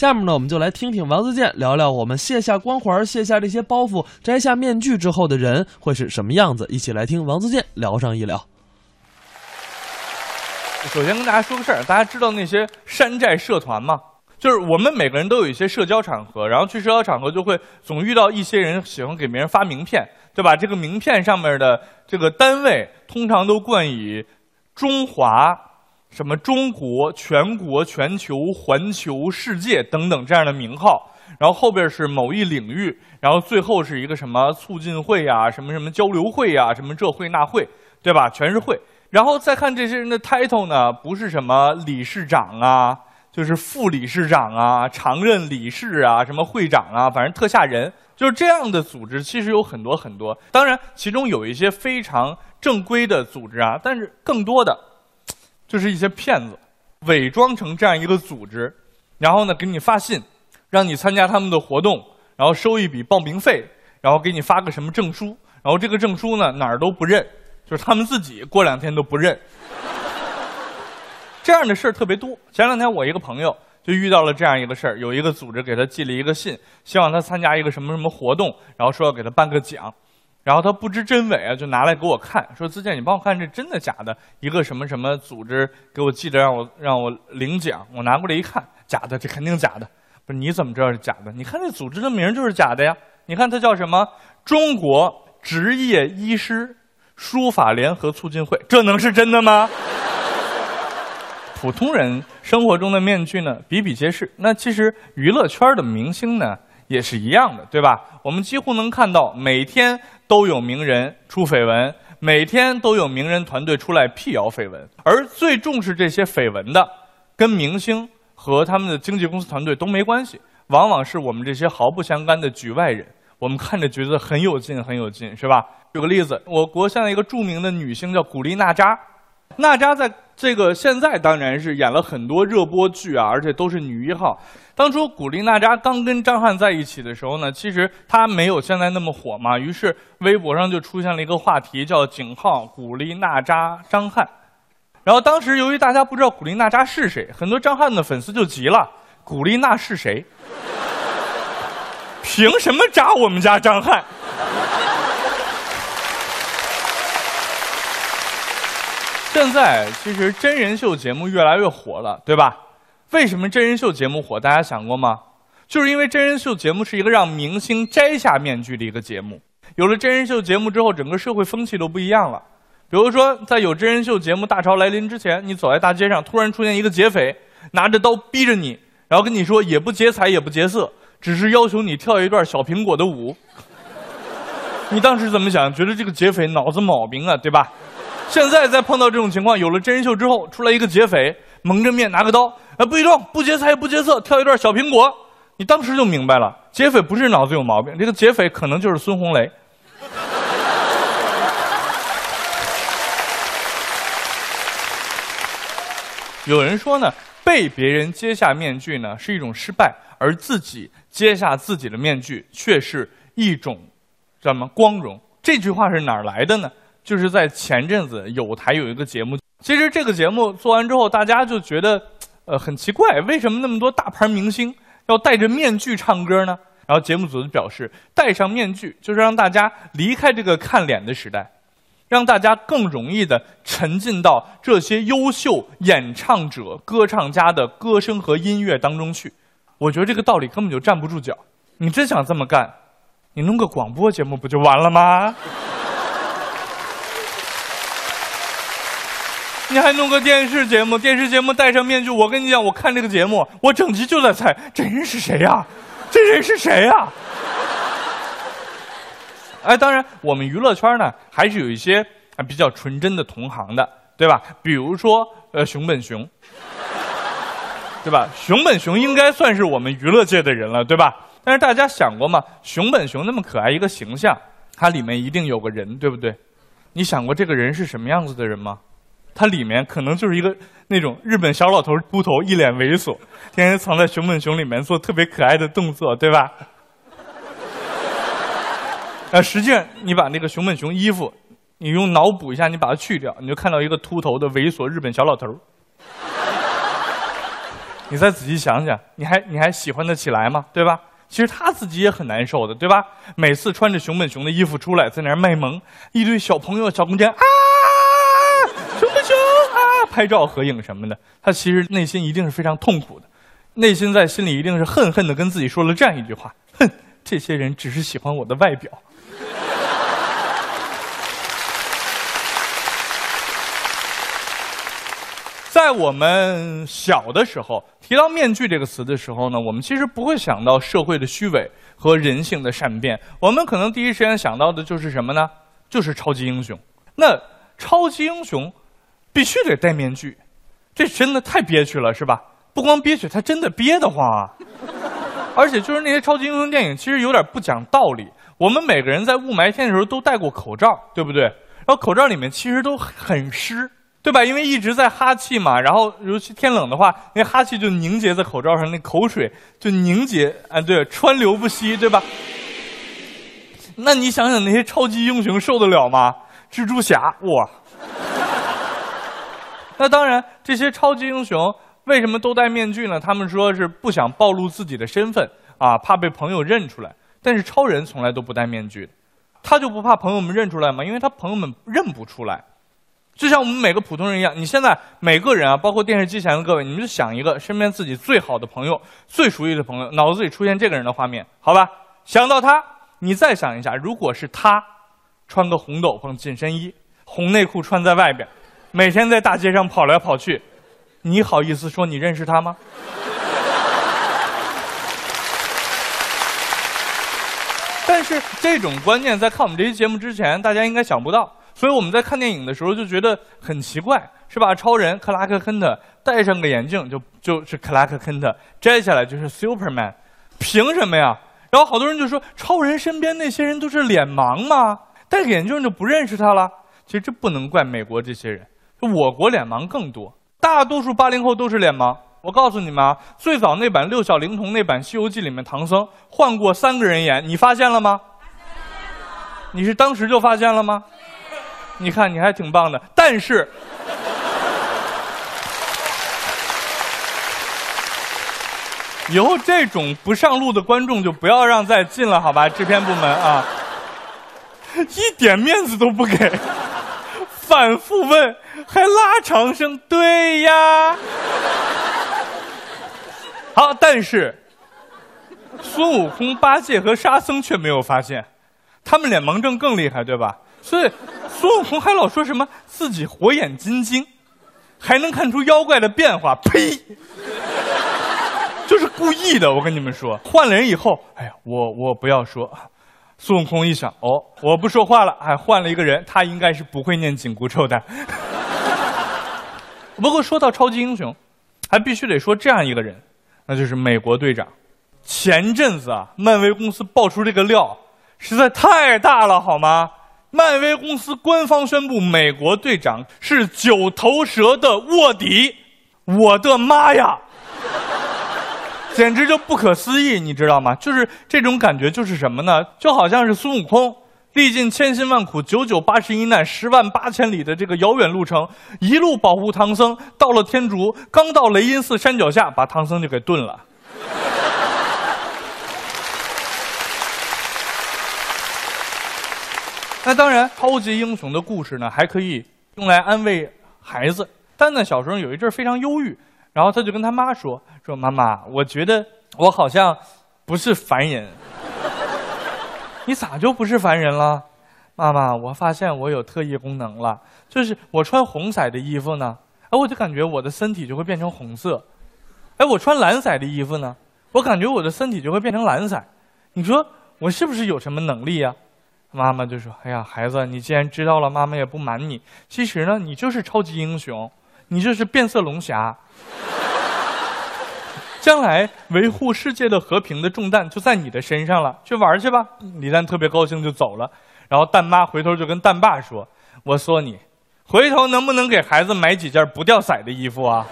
下面呢，我们就来听听王自健聊聊我们卸下光环、卸下这些包袱、摘下面具之后的人会是什么样子。一起来听王自健聊上一聊。首先跟大家说个事儿，大家知道那些山寨社团吗？就是我们每个人都有一些社交场合，然后去社交场合就会总遇到一些人喜欢给别人发名片，对吧？这个名片上面的这个单位通常都冠以中华、什么中国、全国、全球、环球、世界等等这样的名号，然后后边是某一领域，然后最后是一个什么促进会呀、什么什么交流会呀、什么这会那会，对吧？全是会。然后再看这些人的 title 呢，不是什么理事长啊。就是副理事长啊，常任理事啊，什么会长啊，反正特吓人。就是这样的组织，其实有很多很多。当然，其中有一些非常正规的组织啊，但是更多的就是一些骗子，伪装成这样一个组织，然后呢给你发信，让你参加他们的活动，然后收一笔报名费，然后给你发个什么证书，然后这个证书呢哪儿都不认，就是他们自己过两天都不认。这样的事儿特别多。前两天我一个朋友就遇到了这样一个事儿，有一个组织给他寄了一个信，希望他参加一个什么什么活动，然后说要给他颁个奖，然后他不知真伪啊，就拿来给我看，说自健，你帮我看这真的假的？一个什么什么组织给我寄的，让我让我领奖，我拿过来一看，假的，这肯定假的。不是你怎么知道是假的？你看这组织的名就是假的呀！你看它叫什么？中国职业医师书法联合促进会，这能是真的吗？普通人生活中的面具呢，比比皆是。那其实娱乐圈的明星呢，也是一样的，对吧？我们几乎能看到，每天都有名人出绯闻，每天都有名人团队出来辟谣绯闻。而最重视这些绯闻的，跟明星和他们的经纪公司团队都没关系，往往是我们这些毫不相干的局外人。我们看着觉得很有劲，很有劲，是吧？举个例子，我国现在一个著名的女星叫古力娜扎。娜扎在这个现在当然是演了很多热播剧啊，而且都是女一号。当初古力娜扎刚跟张翰在一起的时候呢，其实她没有现在那么火嘛，于是微博上就出现了一个话题，叫“井号古力娜扎张翰”。然后当时由于大家不知道古力娜扎是谁，很多张翰的粉丝就急了：“古力娜是谁？凭什么扎我们家张翰？”现在其实真人秀节目越来越火了，对吧？为什么真人秀节目火？大家想过吗？就是因为真人秀节目是一个让明星摘下面具的一个节目。有了真人秀节目之后，整个社会风气都不一样了。比如说，在有真人秀节目大潮来临之前，你走在大街上，突然出现一个劫匪，拿着刀逼着你，然后跟你说也不劫财也不劫色，只是要求你跳一段小苹果的舞。你当时怎么想？觉得这个劫匪脑子毛病啊，对吧？现在再碰到这种情况，有了真人秀之后，出来一个劫匪，蒙着面拿个刀，啊，不许动，不劫财不劫色，跳一段小苹果，你当时就明白了，劫匪不是脑子有毛病，这个劫匪可能就是孙红雷。有人说呢，被别人揭下面具呢是一种失败，而自己揭下自己的面具却是一种什么光荣？这句话是哪儿来的呢？就是在前阵子有台有一个节目，其实这个节目做完之后，大家就觉得，呃，很奇怪，为什么那么多大牌明星要戴着面具唱歌呢？然后节目组就表示，戴上面具就是让大家离开这个看脸的时代，让大家更容易的沉浸到这些优秀演唱者、歌唱家的歌声和音乐当中去。我觉得这个道理根本就站不住脚。你真想这么干，你弄个广播节目不就完了吗？你还弄个电视节目？电视节目戴上面具，我跟你讲，我看这个节目，我整集就在猜这人是谁呀？这人是谁呀？哎，当然，我们娱乐圈呢，还是有一些啊比较纯真的同行的，对吧？比如说，呃，熊本熊，对吧？熊本熊应该算是我们娱乐界的人了，对吧？但是大家想过吗？熊本熊那么可爱一个形象，它里面一定有个人，对不对？你想过这个人是什么样子的人吗？它里面可能就是一个那种日本小老头，秃头，一脸猥琐，天天藏在熊本熊里面做特别可爱的动作，对吧？啊，实际上你把那个熊本熊衣服，你用脑补一下，你把它去掉，你就看到一个秃头的猥琐日本小老头。你再仔细想想，你还你还喜欢得起来吗？对吧？其实他自己也很难受的，对吧？每次穿着熊本熊的衣服出来，在那儿卖萌，一堆小朋友、小姑娘，啊，拍照合影什么的，他其实内心一定是非常痛苦的，内心在心里一定是恨恨的跟自己说了这样一句话：哼，这些人只是喜欢我的外表。在我们小的时候，提到“面具”这个词的时候呢，我们其实不会想到社会的虚伪和人性的善变。我们可能第一时间想到的就是什么呢？就是超级英雄。那超级英雄必须得戴面具，这真的太憋屈了，是吧？不光憋屈，他真的憋得慌啊！而且就是那些超级英雄电影，其实有点不讲道理。我们每个人在雾霾天的时候都戴过口罩，对不对？然后口罩里面其实都很湿。对吧？因为一直在哈气嘛，然后尤其天冷的话，那哈气就凝结在口罩上，那口水就凝结，啊，对，川流不息，对吧？那你想想那些超级英雄受得了吗？蜘蛛侠，哇！那当然，这些超级英雄为什么都戴面具呢？他们说是不想暴露自己的身份啊，怕被朋友认出来。但是超人从来都不戴面具，他就不怕朋友们认出来吗？因为他朋友们认不出来。就像我们每个普通人一样，你现在每个人啊，包括电视机前的各位，你们就想一个身边自己最好的朋友、最熟悉的朋友，脑子里出现这个人的画面，好吧？想到他，你再想一下，如果是他，穿个红斗篷、紧身衣、红内裤穿在外边，每天在大街上跑来跑去，你好意思说你认识他吗？但是这种观念在看我们这期节目之前，大家应该想不到。所以我们在看电影的时候就觉得很奇怪，是吧？超人克拉克·肯特戴上个眼镜就就是克拉克·肯特，摘下来就是 Superman，凭什么呀？然后好多人就说，超人身边那些人都是脸盲吗？戴个眼镜就不认识他了？其实这不能怪美国这些人，我国脸盲更多，大多数八零后都是脸盲。我告诉你们啊，最早那版六小龄童那版《西游记》里面唐僧换过三个人演，你发现了吗？你是当时就发现了吗？你看，你还挺棒的，但是 以后这种不上路的观众就不要让再进了，好吧？制片部门啊，一点面子都不给，反复问，还拉长声“对呀”。好，但是孙悟空、八戒和沙僧却没有发现，他们脸盲症更厉害，对吧？所以。孙悟空还老说什么自己火眼金睛，还能看出妖怪的变化？呸！就是故意的。我跟你们说，换了人以后，哎呀，我我不要说。孙悟空一想，哦，我不说话了。还，换了一个人，他应该是不会念紧箍咒的。不过说到超级英雄，还必须得说这样一个人，那就是美国队长。前阵子啊，漫威公司爆出这个料，实在太大了，好吗？漫威公司官方宣布，美国队长是九头蛇的卧底。我的妈呀，简直就不可思议，你知道吗？就是这种感觉，就是什么呢？就好像是孙悟空历尽千辛万苦、九九八十一难、十万八千里的这个遥远路程，一路保护唐僧，到了天竺，刚到雷音寺山脚下，把唐僧就给炖了。那当然，超级英雄的故事呢，还可以用来安慰孩子。丹丹小时候有一阵非常忧郁，然后他就跟他妈说：“说妈妈，我觉得我好像不是凡人。你咋就不是凡人了？妈妈，我发现我有特异功能了，就是我穿红色的衣服呢，哎，我就感觉我的身体就会变成红色。哎，我穿蓝色的衣服呢，我感觉我的身体就会变成蓝色。你说我是不是有什么能力呀？”妈妈就说：“哎呀，孩子，你既然知道了，妈妈也不瞒你。其实呢，你就是超级英雄，你这是变色龙侠。将来维护世界的和平的重担就在你的身上了。去玩去吧。”李诞特别高兴就走了。然后蛋妈回头就跟蛋爸说：“我说你，回头能不能给孩子买几件不掉色的衣服啊？”